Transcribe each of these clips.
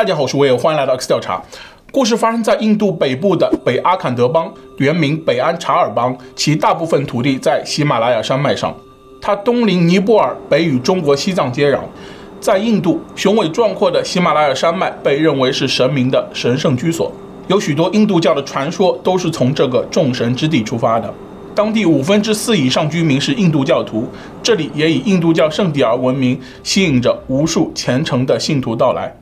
大家好，我是威尔，欢迎来到 X 调查。故事发生在印度北部的北阿坎德邦，原名北安查尔邦，其大部分土地在喜马拉雅山脉上。它东临尼泊尔，北与中国西藏接壤。在印度，雄伟壮阔的喜马拉雅山脉被认为是神明的神圣居所，有许多印度教的传说都是从这个众神之地出发的。当地五分之四以上居民是印度教徒，这里也以印度教圣地而闻名，吸引着无数虔诚的信徒到来。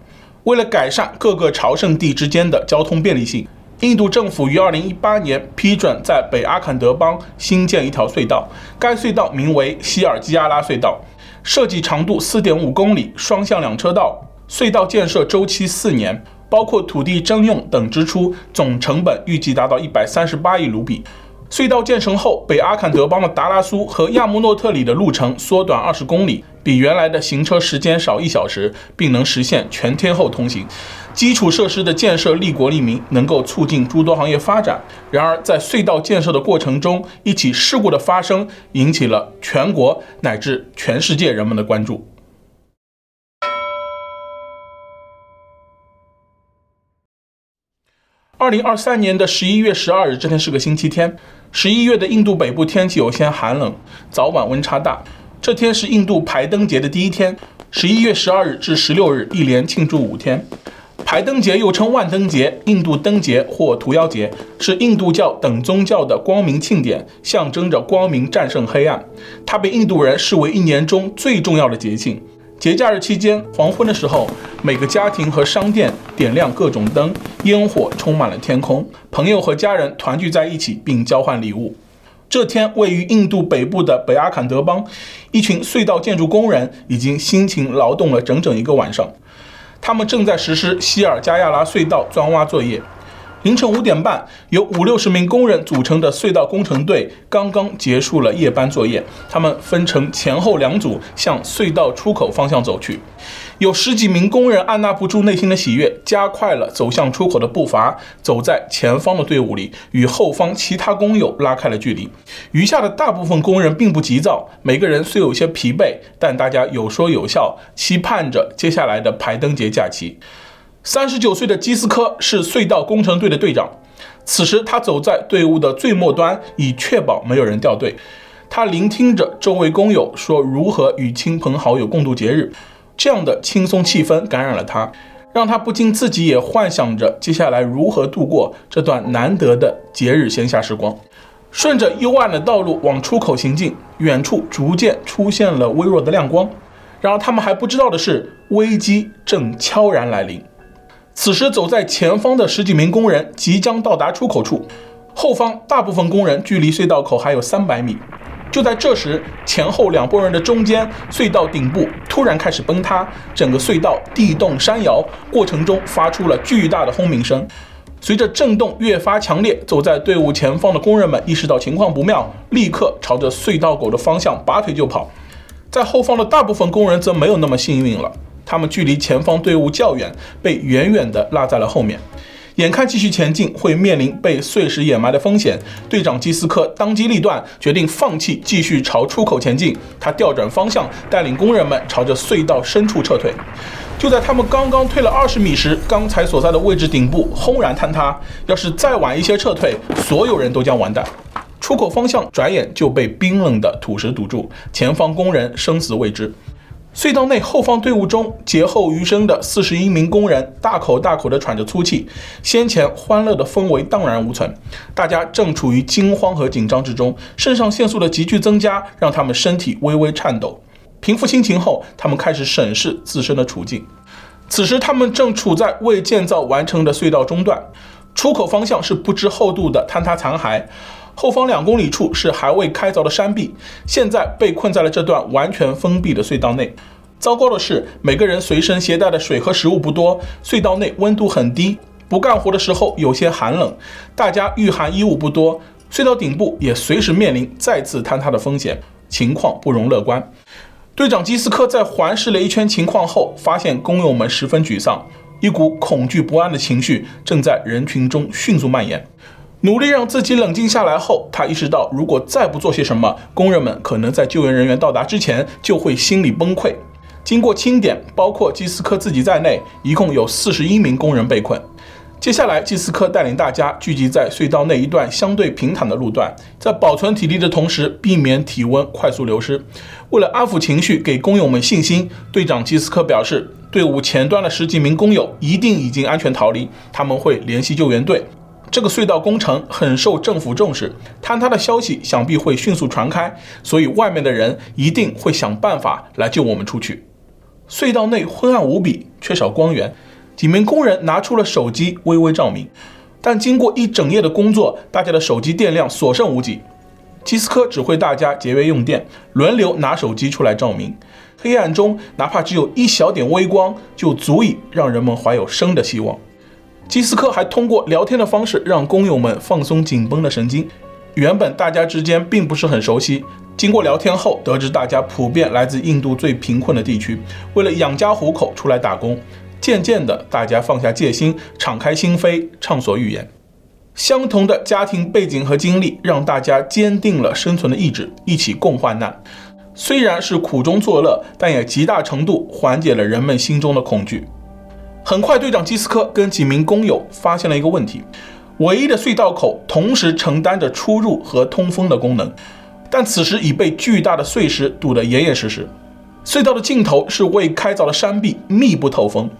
为了改善各个朝圣地之间的交通便利性，印度政府于二零一八年批准在北阿坎德邦新建一条隧道，该隧道名为希尔基亚拉隧道。设计长度四点五公里，双向两车道。隧道建设周期四年，包括土地征用等支出，总成本预计达到一百三十八亿卢比。隧道建成后，北阿坎德邦的达拉苏和亚穆诺特里的路程缩短二十公里，比原来的行车时间少一小时，并能实现全天候通行。基础设施的建设利国利民，能够促进诸多行业发展。然而，在隧道建设的过程中，一起事故的发生引起了全国乃至全世界人们的关注。二零二三年的十一月十二日，这天是个星期天。十一月的印度北部天气有些寒冷，早晚温差大。这天是印度排灯节的第一天，十一月十二日至十六日，一连庆祝五天。排灯节又称万灯节、印度灯节或屠妖节，是印度教等宗教的光明庆典，象征着光明战胜黑暗。它被印度人视为一年中最重要的节庆。节假日期间，黄昏的时候，每个家庭和商店点亮各种灯，烟火充满了天空，朋友和家人团聚在一起，并交换礼物。这天，位于印度北部的北阿坎德邦，一群隧道建筑工人已经辛勤劳动了整整一个晚上。他们正在实施希尔加亚拉隧道钻挖作业。凌晨五点半，由五六十名工人组成的隧道工程队刚刚结束了夜班作业。他们分成前后两组，向隧道出口方向走去。有十几名工人按捺不住内心的喜悦，加快了走向出口的步伐，走在前方的队伍里，与后方其他工友拉开了距离。余下的大部分工人并不急躁，每个人虽有些疲惫，但大家有说有笑，期盼着接下来的排灯节假期。三十九岁的基斯科是隧道工程队的队长。此时，他走在队伍的最末端，以确保没有人掉队。他聆听着周围工友说如何与亲朋好友共度节日，这样的轻松气氛感染了他，让他不禁自己也幻想着接下来如何度过这段难得的节日闲暇时光。顺着幽暗的道路往出口行进，远处逐渐出现了微弱的亮光。然而，他们还不知道的是，危机正悄然来临。此时，走在前方的十几名工人即将到达出口处，后方大部分工人距离隧道口还有三百米。就在这时，前后两拨人的中间，隧道顶部突然开始崩塌，整个隧道地动山摇，过程中发出了巨大的轰鸣声。随着震动越发强烈，走在队伍前方的工人们意识到情况不妙，立刻朝着隧道口的方向拔腿就跑。在后方的大部分工人则没有那么幸运了。他们距离前方队伍较远，被远远地落在了后面。眼看继续前进会面临被碎石掩埋的风险，队长基斯科当机立断，决定放弃继续朝出口前进。他调转方向，带领工人们朝着隧道深处撤退。就在他们刚刚退了二十米时，刚才所在的位置顶部轰然坍塌。要是再晚一些撤退，所有人都将完蛋。出口方向转眼就被冰冷的土石堵住，前方工人生死未知。隧道内后方队伍中劫后余生的四十一名工人大口大口地喘着粗气，先前欢乐的氛围荡然无存，大家正处于惊慌和紧张之中，肾上腺素的急剧增加让他们身体微微颤抖。平复心情后，他们开始审视自身的处境。此时，他们正处在未建造完成的隧道中段，出口方向是不知厚度的坍塌残骸。后方两公里处是还未开凿的山壁，现在被困在了这段完全封闭的隧道内。糟糕的是，每个人随身携带的水和食物不多，隧道内温度很低，不干活的时候有些寒冷，大家御寒衣物不多，隧道顶部也随时面临再次坍塌的风险，情况不容乐观。队长基斯科在环视了一圈情况后，发现工友们十分沮丧，一股恐惧不安的情绪正在人群中迅速蔓延。努力让自己冷静下来后，他意识到，如果再不做些什么，工人们可能在救援人员到达之前就会心理崩溃。经过清点，包括基斯科自己在内，一共有四十一名工人被困。接下来，基斯科带领大家聚集在隧道内一段相对平坦的路段，在保存体力的同时，避免体温快速流失。为了安抚情绪，给工友们信心，队长基斯科表示，队伍前端的十几名工友一定已经安全逃离，他们会联系救援队。这个隧道工程很受政府重视，坍塌的消息想必会迅速传开，所以外面的人一定会想办法来救我们出去。隧道内昏暗无比，缺少光源。几名工人拿出了手机，微微照明，但经过一整夜的工作，大家的手机电量所剩无几。基斯科指挥大家节约用电，轮流拿手机出来照明。黑暗中，哪怕只有一小点微光，就足以让人们怀有生的希望。基斯科还通过聊天的方式，让工友们放松紧绷的神经。原本大家之间并不是很熟悉，经过聊天后，得知大家普遍来自印度最贫困的地区，为了养家糊口出来打工。渐渐的，大家放下戒心，敞开心扉，畅所欲言。相同的家庭背景和经历，让大家坚定了生存的意志，一起共患难。虽然是苦中作乐，但也极大程度缓解了人们心中的恐惧。很快，队长基斯科跟几名工友发现了一个问题：唯一的隧道口同时承担着出入和通风的功能，但此时已被巨大的碎石堵得严严实实。隧道的尽头是未开凿的山壁，密不透风。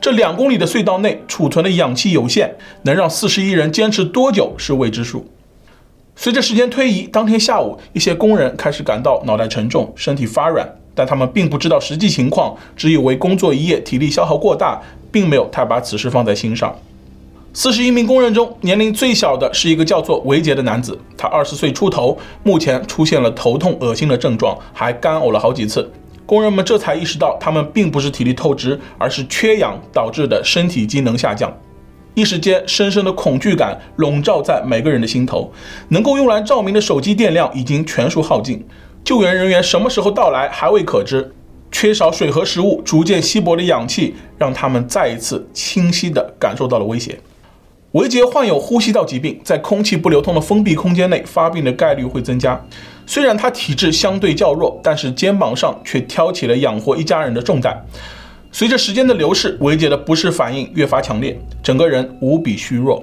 这两公里的隧道内储存的氧气有限，能让四十一人坚持多久是未知数。随着时间推移，当天下午，一些工人开始感到脑袋沉重、身体发软，但他们并不知道实际情况，只以为工作一夜体力消耗过大，并没有太把此事放在心上。四十一名工人中，年龄最小的是一个叫做维杰的男子，他二十岁出头，目前出现了头痛、恶心的症状，还干呕了好几次。工人们这才意识到，他们并不是体力透支，而是缺氧导致的身体机能下降。一时间，深深的恐惧感笼罩在每个人的心头。能够用来照明的手机电量已经全数耗尽，救援人员什么时候到来还未可知。缺少水和食物，逐渐稀薄的氧气让他们再一次清晰地感受到了威胁。维杰患有呼吸道疾病，在空气不流通的封闭空间内发病的概率会增加。虽然他体质相对较弱，但是肩膀上却挑起了养活一家人的重担。随着时间的流逝，维杰的不适反应越发强烈，整个人无比虚弱。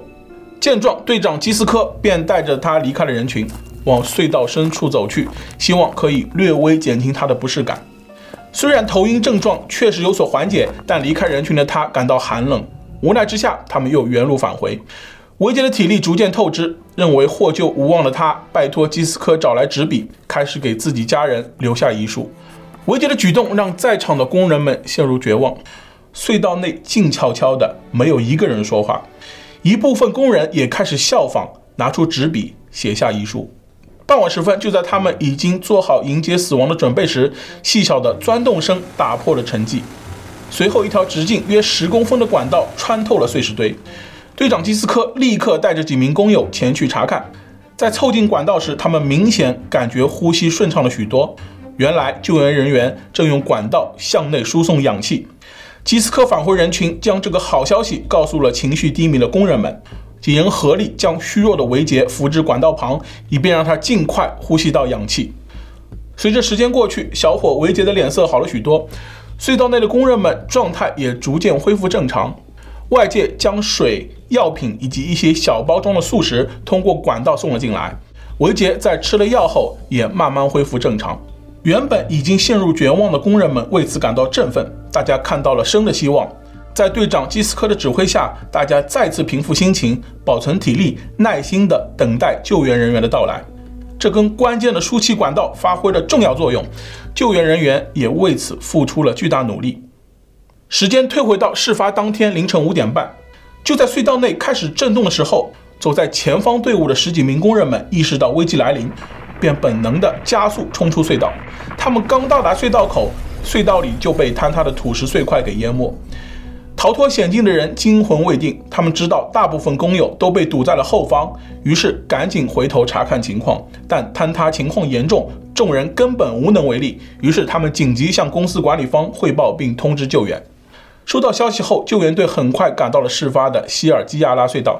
见状，队长基斯科便带着他离开了人群，往隧道深处走去，希望可以略微减轻他的不适感。虽然头晕症状确实有所缓解，但离开人群的他感到寒冷。无奈之下，他们又原路返回。维杰的体力逐渐透支，认为获救无望的他，拜托基斯科找来纸笔，开始给自己家人留下遗书。维杰的举动让在场的工人们陷入绝望。隧道内静悄悄的，没有一个人说话。一部分工人也开始效仿，拿出纸笔写下遗书。傍晚时分，就在他们已经做好迎接死亡的准备时，细小的钻洞声打破了沉寂。随后，一条直径约十公分的管道穿透了碎石堆。队长基斯科立刻带着几名工友前去查看。在凑近管道时，他们明显感觉呼吸顺畅了许多。原来，救援人员正用管道向内输送氧气。基斯科返回人群，将这个好消息告诉了情绪低迷的工人们。几人合力将虚弱的维杰扶至管道旁，以便让他尽快呼吸到氧气。随着时间过去，小伙维杰的脸色好了许多。隧道内的工人们状态也逐渐恢复正常。外界将水、药品以及一些小包装的速食通过管道送了进来。维杰在吃了药后也慢慢恢复正常。原本已经陷入绝望的工人们为此感到振奋，大家看到了生的希望。在队长基斯科的指挥下，大家再次平复心情，保存体力，耐心地等待救援人员的到来。这根关键的输气管道发挥了重要作用。救援人员也为此付出了巨大努力。时间退回到事发当天凌晨五点半，就在隧道内开始震动的时候，走在前方队伍的十几名工人们意识到危机来临，便本能地加速冲出隧道。他们刚到达隧道口，隧道里就被坍塌的土石碎块给淹没。逃脱险境的人惊魂未定，他们知道大部分工友都被堵在了后方，于是赶紧回头查看情况。但坍塌情况严重，众人根本无能为力，于是他们紧急向公司管理方汇报并通知救援。收到消息后，救援队很快赶到了事发的希尔基亚拉隧道。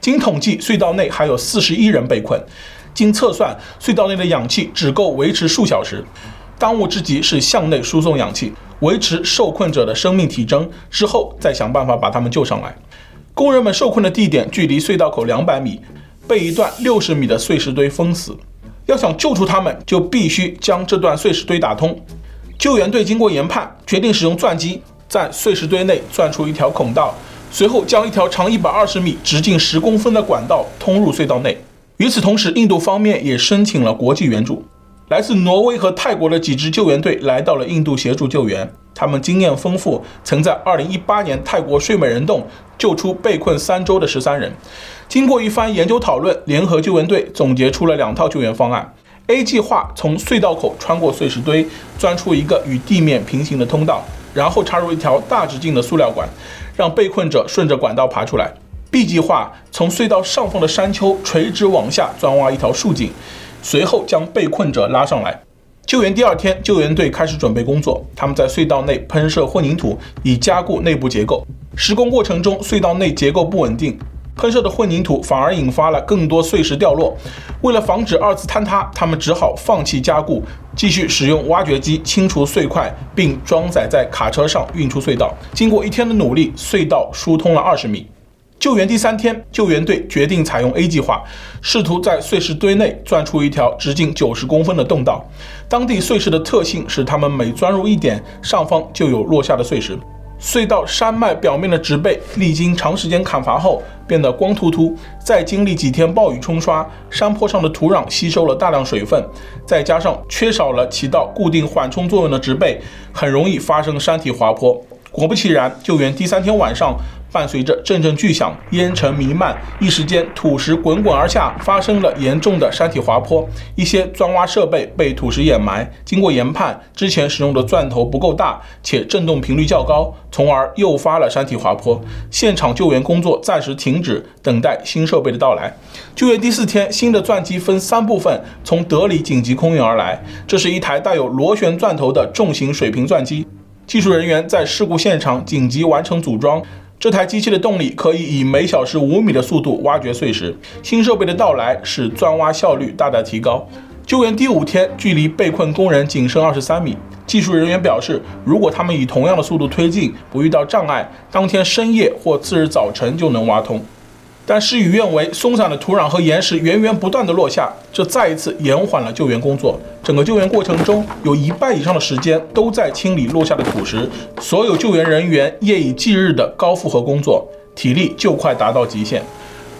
经统计，隧道内还有四十一人被困。经测算，隧道内的氧气只够维持数小时。当务之急是向内输送氧气，维持受困者的生命体征，之后再想办法把他们救上来。工人们受困的地点距离隧道口两百米，被一段六十米的碎石堆封死。要想救出他们，就必须将这段碎石堆打通。救援队经过研判，决定使用钻机在碎石堆内钻出一条孔道，随后将一条长一百二十米、直径十公分的管道通入隧道内。与此同时，印度方面也申请了国际援助。来自挪威和泰国的几支救援队来到了印度协助救援，他们经验丰富，曾在2018年泰国睡美人洞救出被困三周的十三人。经过一番研究讨论，联合救援队总结出了两套救援方案：A 计划从隧道口穿过碎石堆，钻出一个与地面平行的通道，然后插入一条大直径的塑料管，让被困者顺着管道爬出来；B 计划从隧道上方的山丘垂直往下钻挖一条竖井。随后将被困者拉上来。救援第二天，救援队开始准备工作。他们在隧道内喷射混凝土，以加固内部结构。施工过程中，隧道内结构不稳定，喷射的混凝土反而引发了更多碎石掉落。为了防止二次坍塌，他们只好放弃加固，继续使用挖掘机清除碎块，并装载在卡车上运出隧道。经过一天的努力，隧道疏通了二十米。救援第三天，救援队决定采用 A 计划，试图在碎石堆内钻出一条直径九十公分的洞道。当地碎石的特性使他们每钻入一点，上方就有落下的碎石。隧道山脉表面的植被历经长时间砍伐后变得光秃秃，再经历几天暴雨冲刷，山坡上的土壤吸收了大量水分，再加上缺少了起到固定缓冲作用的植被，很容易发生山体滑坡。果不其然，救援第三天晚上。伴随着阵阵巨响，烟尘弥漫，一时间土石滚滚而下，发生了严重的山体滑坡。一些钻挖设备被土石掩埋。经过研判，之前使用的钻头不够大，且震动频率较高，从而诱发了山体滑坡。现场救援工作暂时停止，等待新设备的到来。救援第四天，新的钻机分三部分从德里紧急空运而来。这是一台带有螺旋钻头的重型水平钻机，技术人员在事故现场紧急完成组装。这台机器的动力可以以每小时五米的速度挖掘碎石。新设备的到来使钻挖效率大大提高。救援第五天，距离被困工人仅剩二十三米。技术人员表示，如果他们以同样的速度推进，不遇到障碍，当天深夜或次日早晨就能挖通。但事与愿违，松散的土壤和岩石源源不断地落下，这再一次延缓了救援工作。整个救援过程中，有一半以上的时间都在清理落下的土石。所有救援人员夜以继日的高负荷工作，体力就快达到极限。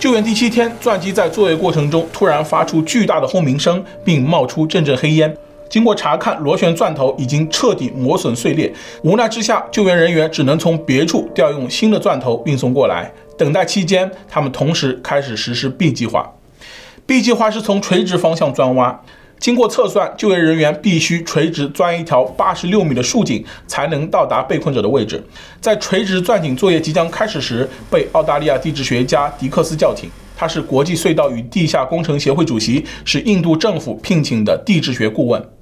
救援第七天，钻机在作业过程中突然发出巨大的轰鸣声，并冒出阵阵黑烟。经过查看，螺旋钻头已经彻底磨损碎裂。无奈之下，救援人员只能从别处调用新的钻头运送过来。等待期间，他们同时开始实施 B 计划。B 计划是从垂直方向钻挖。经过测算，救援人员必须垂直钻一条八十六米的竖井，才能到达被困者的位置。在垂直钻井作业即将开始时，被澳大利亚地质学家迪克斯叫停。他是国际隧道与地下工程协会主席，是印度政府聘请的地质学顾问。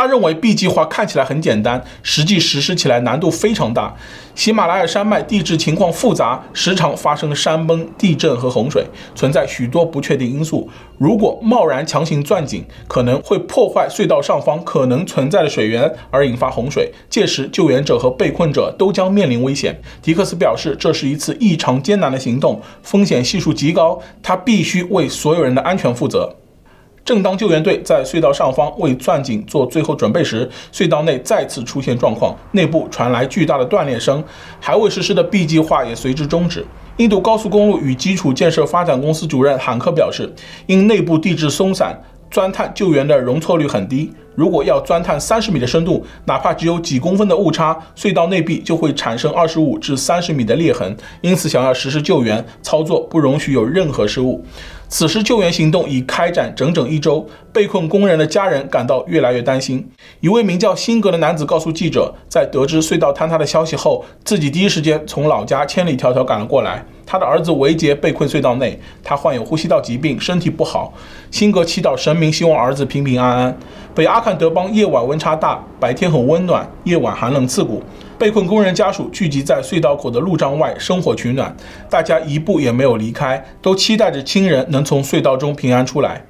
他认为 B 计划看起来很简单，实际实施起来难度非常大。喜马拉雅山脉地质情况复杂，时常发生山崩、地震和洪水，存在许多不确定因素。如果贸然强行钻井，可能会破坏隧道上方可能存在的水源，而引发洪水。届时，救援者和被困者都将面临危险。迪克斯表示，这是一次异常艰难的行动，风险系数极高，他必须为所有人的安全负责。正当救援队在隧道上方为钻井做最后准备时，隧道内再次出现状况，内部传来巨大的断裂声，还未实施的 B 计划也随之终止。印度高速公路与基础建设发展公司主任罕克表示，因内部地质松散，钻探救援的容错率很低。如果要钻探三十米的深度，哪怕只有几公分的误差，隧道内壁就会产生二十五至三十米的裂痕。因此，想要实施救援操作，不容许有任何失误。此时救援行动已开展整整一周，被困工人的家人感到越来越担心。一位名叫辛格的男子告诉记者，在得知隧道坍塌的消息后，自己第一时间从老家千里迢迢赶了过来。他的儿子维杰被困隧道内，他患有呼吸道疾病，身体不好。辛格祈祷神明，希望儿子平平安安。北阿坎德邦夜晚温差大，白天很温暖，夜晚寒冷刺骨。被困工人家属聚集在隧道口的路障外生火取暖，大家一步也没有离开，都期待着亲人能从隧道中平安出来。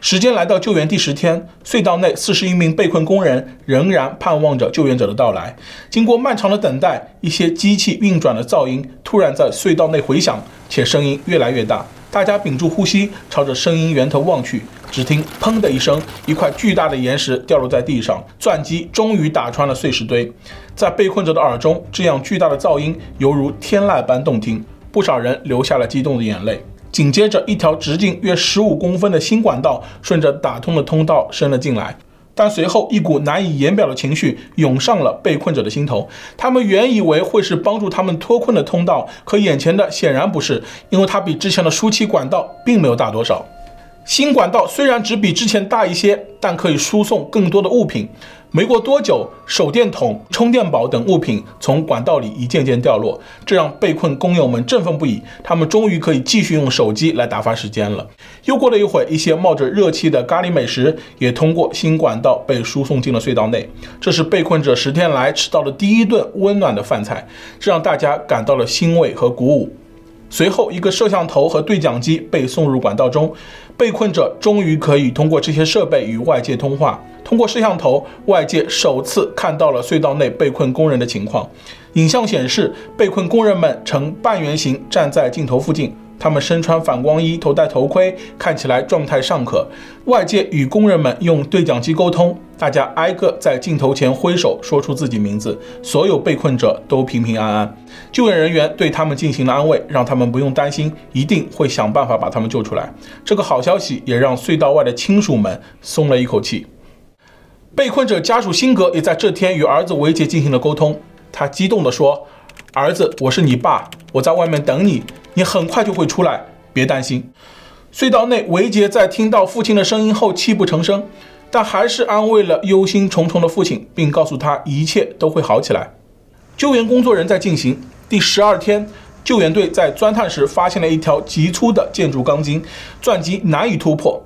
时间来到救援第十天，隧道内四十一名被困工人仍然盼望着救援者的到来。经过漫长的等待，一些机器运转的噪音突然在隧道内回响，且声音越来越大。大家屏住呼吸，朝着声音源头望去，只听“砰”的一声，一块巨大的岩石掉落在地上，钻机终于打穿了碎石堆。在被困者的耳中，这样巨大的噪音犹如天籁般动听，不少人流下了激动的眼泪。紧接着，一条直径约十五公分的新管道顺着打通的通道伸了进来。但随后，一股难以言表的情绪涌上了被困者的心头。他们原以为会是帮助他们脱困的通道，可眼前的显然不是，因为它比之前的输气管道并没有大多少。新管道虽然只比之前大一些，但可以输送更多的物品。没过多久，手电筒、充电宝等物品从管道里一件件掉落，这让被困工友们振奋不已。他们终于可以继续用手机来打发时间了。又过了一会儿，一些冒着热气的咖喱美食也通过新管道被输送进了隧道内。这是被困者十天来吃到的第一顿温暖的饭菜，这让大家感到了欣慰和鼓舞。随后，一个摄像头和对讲机被送入管道中，被困者终于可以通过这些设备与外界通话。通过摄像头，外界首次看到了隧道内被困工人的情况。影像显示，被困工人们呈半圆形站在镜头附近。他们身穿反光衣，头戴头盔，看起来状态尚可。外界与工人们用对讲机沟通，大家挨个在镜头前挥手，说出自己名字。所有被困者都平平安安。救援人员对他们进行了安慰，让他们不用担心，一定会想办法把他们救出来。这个好消息也让隧道外的亲属们松了一口气。被困者家属辛格也在这天与儿子维杰进行了沟通。他激动地说：“儿子，我是你爸，我在外面等你。”你很快就会出来，别担心。隧道内，维杰在听到父亲的声音后泣不成声，但还是安慰了忧心忡忡的父亲，并告诉他一切都会好起来。救援工作仍在进行。第十二天，救援队在钻探时发现了一条极粗的建筑钢筋，钻机难以突破。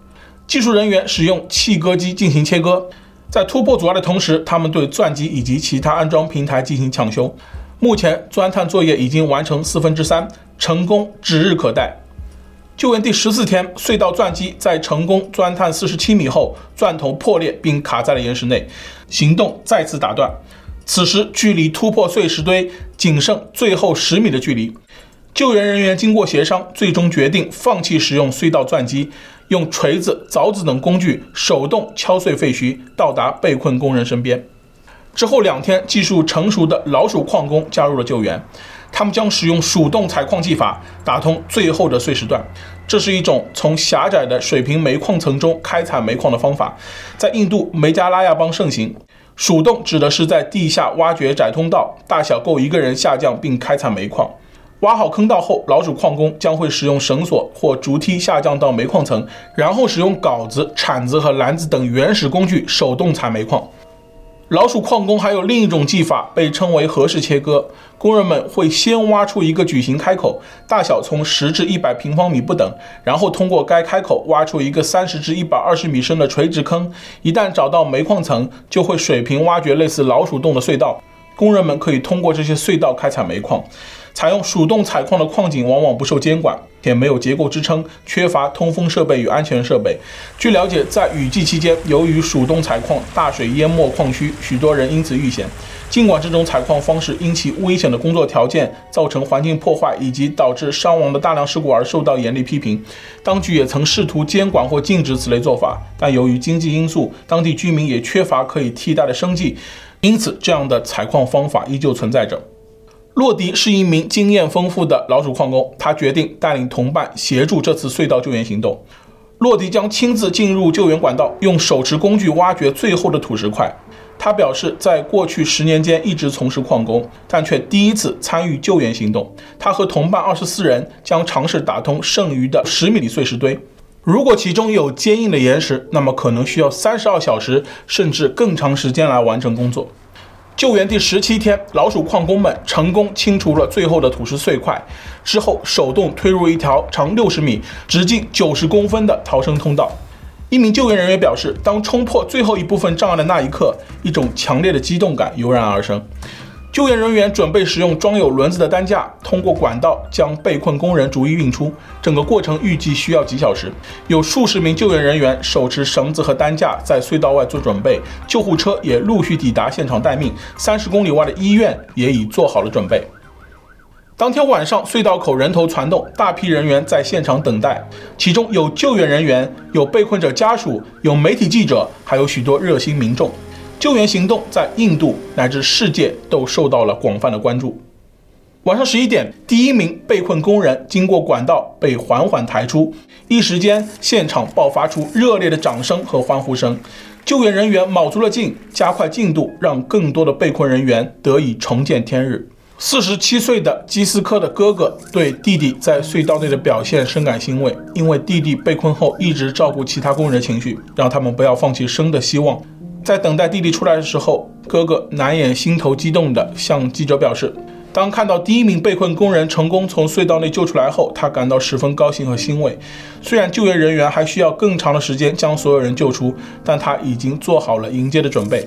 技术人员使用切割机进行切割，在突破阻碍的同时，他们对钻机以及其他安装平台进行抢修。目前，钻探作业已经完成四分之三。成功指日可待。救援第十四天，隧道钻机在成功钻探四十七米后，钻头破裂并卡在了岩石内，行动再次打断。此时，距离突破碎石堆仅剩最后十米的距离。救援人员经过协商，最终决定放弃使用隧道钻机，用锤子、凿子等工具手动敲碎废墟，到达被困工人身边。之后两天，技术成熟的老鼠矿工加入了救援。他们将使用鼠洞采矿技法打通最后的碎石段，这是一种从狭窄的水平煤矿层中开采煤矿的方法，在印度梅加拉亚邦盛行。鼠洞指的是在地下挖掘窄通道，大小够一个人下降并开采煤矿。挖好坑道后，老鼠矿工将会使用绳索或竹梯下降到煤矿层，然后使用镐子、铲子和篮子等原始工具手动采煤矿。老鼠矿工还有另一种技法，被称为合适切割。工人们会先挖出一个矩形开口，大小从十至一百平方米不等，然后通过该开口挖出一个三十至一百二十米深的垂直坑。一旦找到煤矿层，就会水平挖掘类似老鼠洞的隧道。工人们可以通过这些隧道开采煤矿。采用鼠洞采矿的矿井往往不受监管，且没有结构支撑，缺乏通风设备与安全设备。据了解，在雨季期间，由于鼠洞采矿，大水淹没矿区，许多人因此遇险。尽管这种采矿方式因其危险的工作条件、造成环境破坏以及导致伤亡的大量事故而受到严厉批评，当局也曾试图监管或禁止此类做法，但由于经济因素，当地居民也缺乏可以替代的生计，因此这样的采矿方法依旧存在着。洛迪是一名经验丰富的老鼠矿工，他决定带领同伴协助这次隧道救援行动。洛迪将亲自进入救援管道，用手持工具挖掘最后的土石块。他表示，在过去十年间一直从事矿工，但却第一次参与救援行动。他和同伴二十四人将尝试打通剩余的十米的碎石堆。如果其中有坚硬的岩石，那么可能需要三十二小时甚至更长时间来完成工作。救援第十七天，老鼠矿工们成功清除了最后的土石碎块，之后手动推入一条长六十米、直径九十公分的逃生通道。一名救援人员表示，当冲破最后一部分障碍的那一刻，一种强烈的激动感油然而生。救援人员准备使用装有轮子的担架，通过管道将被困工人逐一运出。整个过程预计需要几小时。有数十名救援人员手持绳子和担架在隧道外做准备，救护车也陆续抵达现场待命。三十公里外的医院也已做好了准备。当天晚上，隧道口人头攒动，大批人员在现场等待，其中有救援人员，有被困者家属，有媒体记者，还有许多热心民众。救援行动在印度乃至世界都受到了广泛的关注。晚上十一点，第一名被困工人经过管道被缓缓抬出，一时间现场爆发出热烈的掌声和欢呼声。救援人员卯足了劲，加快进度，让更多的被困人员得以重见天日。四十七岁的基斯科的哥哥对弟弟在隧道内的表现深感欣慰，因为弟弟被困后一直照顾其他工人的情绪，让他们不要放弃生的希望。在等待弟弟出来的时候，哥哥难掩心头激动地向记者表示，当看到第一名被困工人成功从隧道内救出来后，他感到十分高兴和欣慰。虽然救援人员还需要更长的时间将所有人救出，但他已经做好了迎接的准备。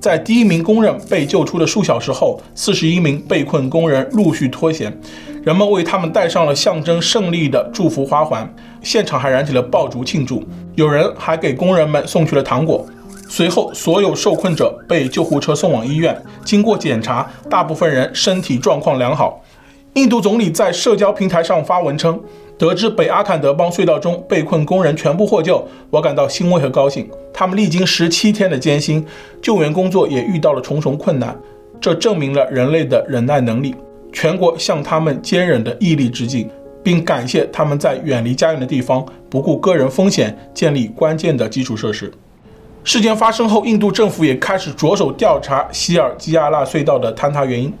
在第一名工人被救出的数小时后，四十一名被困工人陆续脱险，人们为他们戴上了象征胜利的祝福花环，现场还燃起了爆竹庆祝，有人还给工人们送去了糖果。随后，所有受困者被救护车送往医院。经过检查，大部分人身体状况良好。印度总理在社交平台上发文称：“得知北阿坎德邦隧道中被困工人全部获救，我感到欣慰和高兴。他们历经十七天的艰辛，救援工作也遇到了重重困难，这证明了人类的忍耐能力。全国向他们坚忍的毅力致敬，并感谢他们在远离家园的地方不顾个人风险建立关键的基础设施。”事件发生后，印度政府也开始着手调查西尔基亚纳隧道的坍塌原因。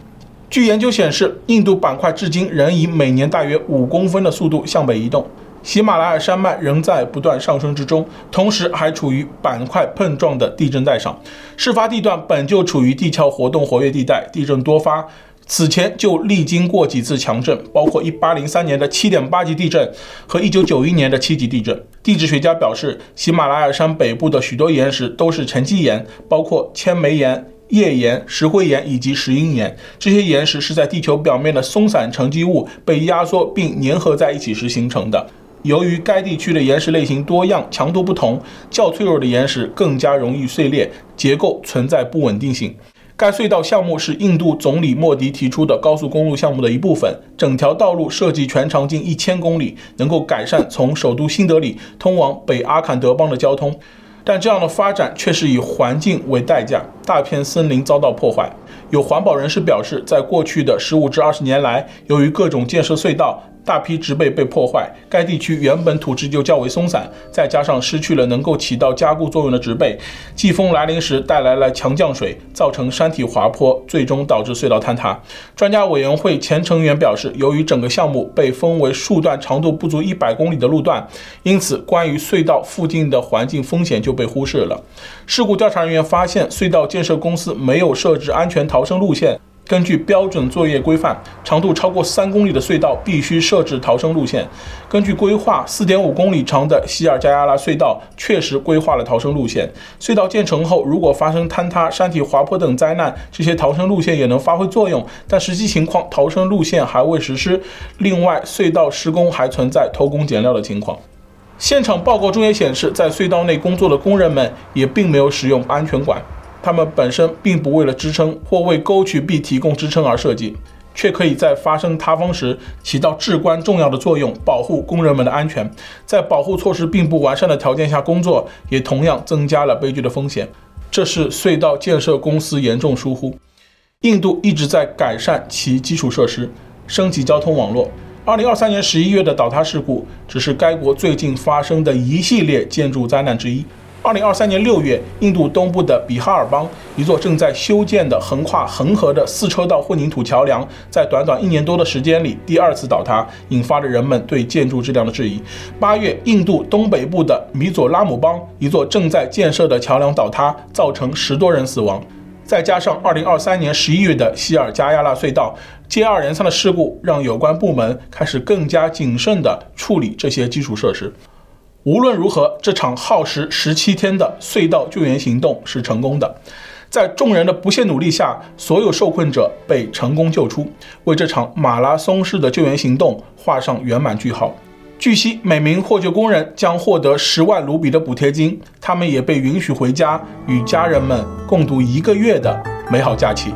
据研究显示，印度板块至今仍以每年大约五公分的速度向北移动，喜马拉雅山脉仍在不断上升之中，同时还处于板块碰撞的地震带上。事发地段本就处于地壳活动活跃地带，地震多发。此前就历经过几次强震，包括1803年的7.8级地震和1991年的7级地震。地质学家表示，喜马拉雅山北部的许多岩石都是沉积岩，包括千枚岩、页岩、石灰岩以及石英岩。这些岩石是在地球表面的松散沉积物被压缩并粘合在一起时形成的。由于该地区的岩石类型多样、强度不同，较脆弱的岩石更加容易碎裂，结构存在不稳定性。该隧道项目是印度总理莫迪提出的高速公路项目的一部分，整条道路设计全长近一千公里，能够改善从首都新德里通往北阿坎德邦的交通。但这样的发展却是以环境为代价，大片森林遭到破坏。有环保人士表示，在过去的十五至二十年来，由于各种建设隧道，大批植被被破坏，该地区原本土质就较为松散，再加上失去了能够起到加固作用的植被，季风来临时带来了强降水，造成山体滑坡，最终导致隧道坍塌。专家委员会前成员表示，由于整个项目被分为数段长度不足一百公里的路段，因此关于隧道附近的环境风险就被忽视了。事故调查人员发现，隧道建设公司没有设置安全逃生路线。根据标准作业规范，长度超过三公里的隧道必须设置逃生路线。根据规划，四点五公里长的西尔加亚拉隧道确实规划了逃生路线。隧道建成后，如果发生坍塌、山体滑坡等灾难，这些逃生路线也能发挥作用。但实际情况，逃生路线还未实施。另外，隧道施工还存在偷工减料的情况。现场报告中也显示，在隧道内工作的工人们也并没有使用安全管。它们本身并不为了支撑或为沟渠壁提供支撑而设计，却可以在发生塌方时起到至关重要的作用，保护工人们的安全。在保护措施并不完善的条件下工作，也同样增加了悲剧的风险。这是隧道建设公司严重疏忽。印度一直在改善其基础设施，升级交通网络。二零二三年十一月的倒塌事故只是该国最近发生的一系列建筑灾难之一。二零二三年六月，印度东部的比哈尔邦一座正在修建的横跨恒河的四车道混凝土桥梁，在短短一年多的时间里第二次倒塌，引发了人们对建筑质量的质疑。八月，印度东北部的米佐拉姆邦一座正在建设的桥梁倒塌，造成十多人死亡。再加上二零二三年十一月的西尔加亚纳隧道，接二连三的事故让有关部门开始更加谨慎地处理这些基础设施。无论如何，这场耗时十七天的隧道救援行动是成功的。在众人的不懈努力下，所有受困者被成功救出，为这场马拉松式的救援行动画上圆满句号。据悉，每名获救工人将获得十万卢比的补贴金，他们也被允许回家，与家人们共度一个月的美好假期。